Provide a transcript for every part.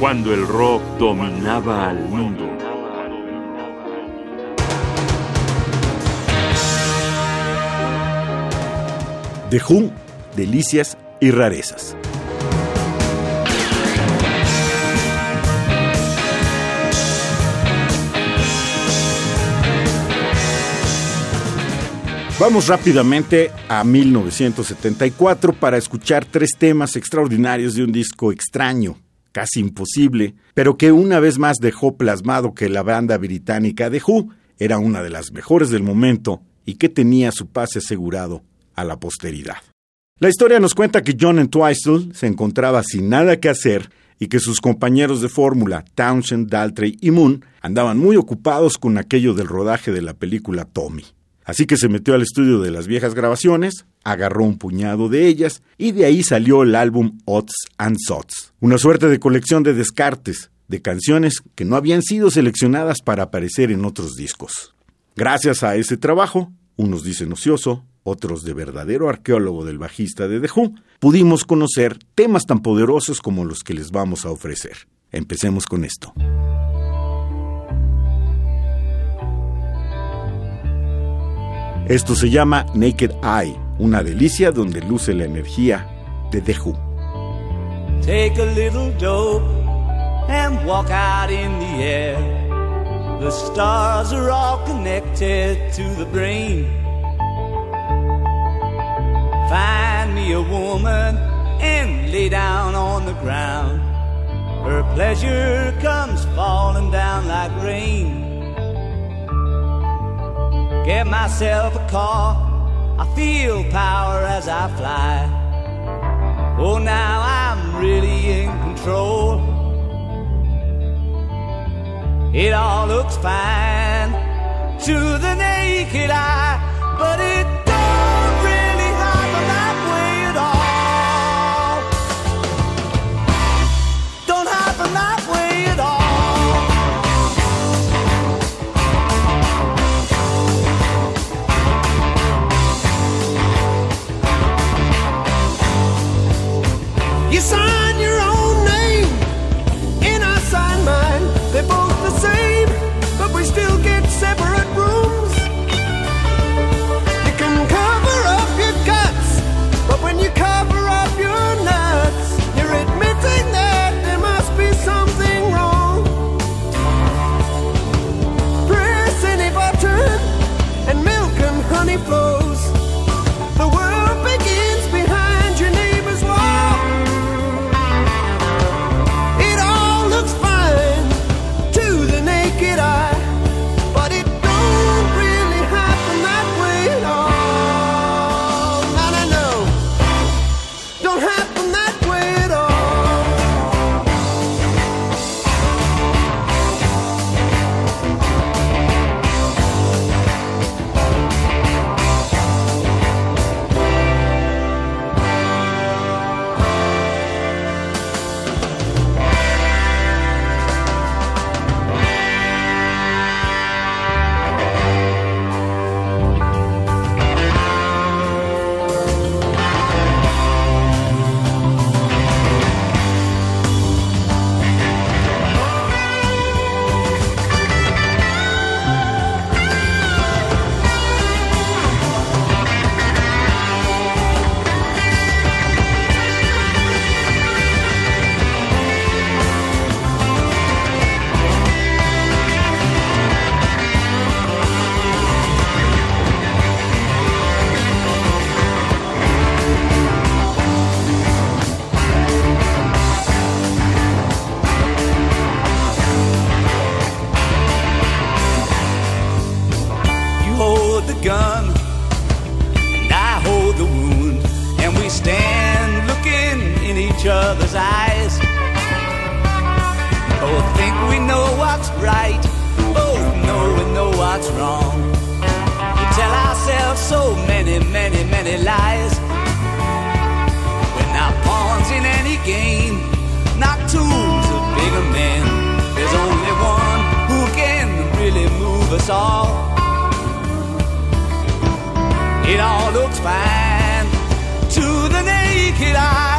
cuando el rock dominaba al mundo. The Who, delicias y rarezas. Vamos rápidamente a 1974 para escuchar tres temas extraordinarios de un disco extraño, casi imposible, pero que una vez más dejó plasmado que la banda británica The Who era una de las mejores del momento y que tenía su pase asegurado a la posteridad. La historia nos cuenta que John Entwistle se encontraba sin nada que hacer y que sus compañeros de fórmula, Townshend, Daltrey y Moon, andaban muy ocupados con aquello del rodaje de la película Tommy. Así que se metió al estudio de las viejas grabaciones, agarró un puñado de ellas y de ahí salió el álbum Odds and Sots, una suerte de colección de descartes, de canciones que no habían sido seleccionadas para aparecer en otros discos. Gracias a ese trabajo, unos dicen ocioso, otros de verdadero arqueólogo del bajista de The Who, pudimos conocer temas tan poderosos como los que les vamos a ofrecer. Empecemos con esto. Esto se llama Naked Eye, una delicia donde luce la energía de Who. Take a little dope and walk out in the air. The stars are all connected to the brain. Find me a woman and lay down on the ground. Her pleasure comes falling down like rain. Get myself a car. I feel power as I fly. Oh, now I'm really in control. It all looks fine to the naked eye, but it looks fine to the naked eye,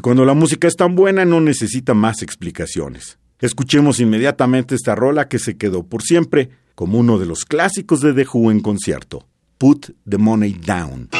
Y cuando la música es tan buena no necesita más explicaciones. Escuchemos inmediatamente esta rola que se quedó por siempre como uno de los clásicos de The Who en concierto, Put the Money Down.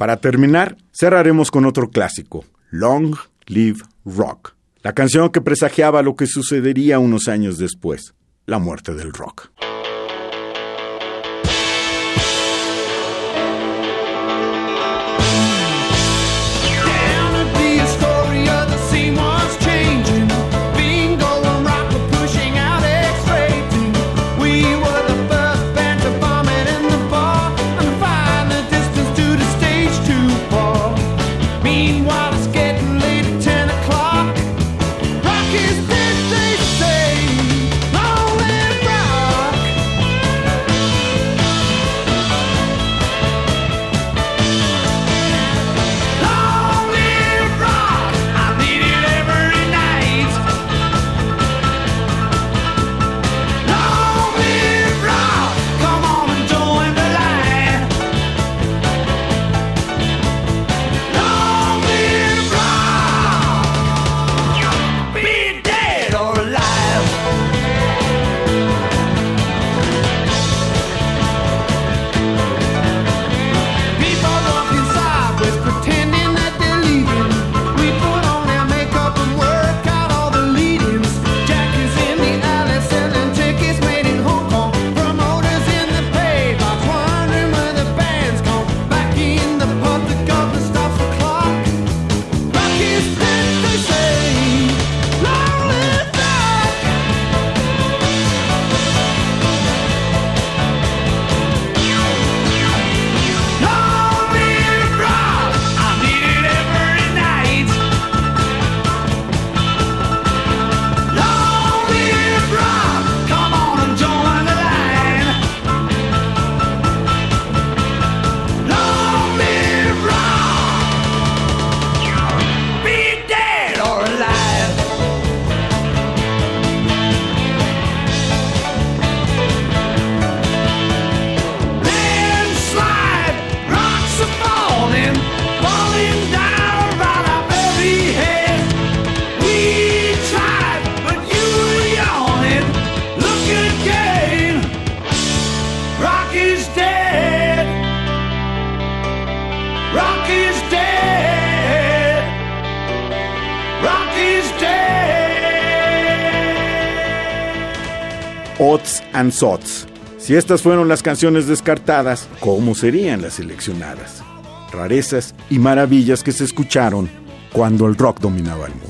Para terminar, cerraremos con otro clásico, Long Live Rock, la canción que presagiaba lo que sucedería unos años después, la muerte del rock. Sots. Si estas fueron las canciones descartadas, ¿cómo serían las seleccionadas? Rarezas y maravillas que se escucharon cuando el rock dominaba el mundo.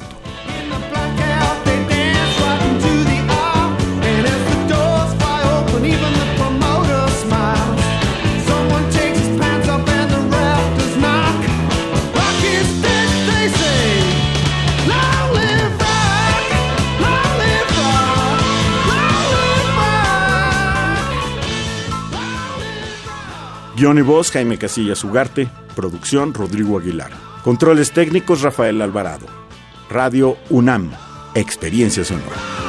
Guión y voz, Jaime Casillas Ugarte. Producción, Rodrigo Aguilar. Controles técnicos, Rafael Alvarado. Radio UNAM. Experiencia sonora.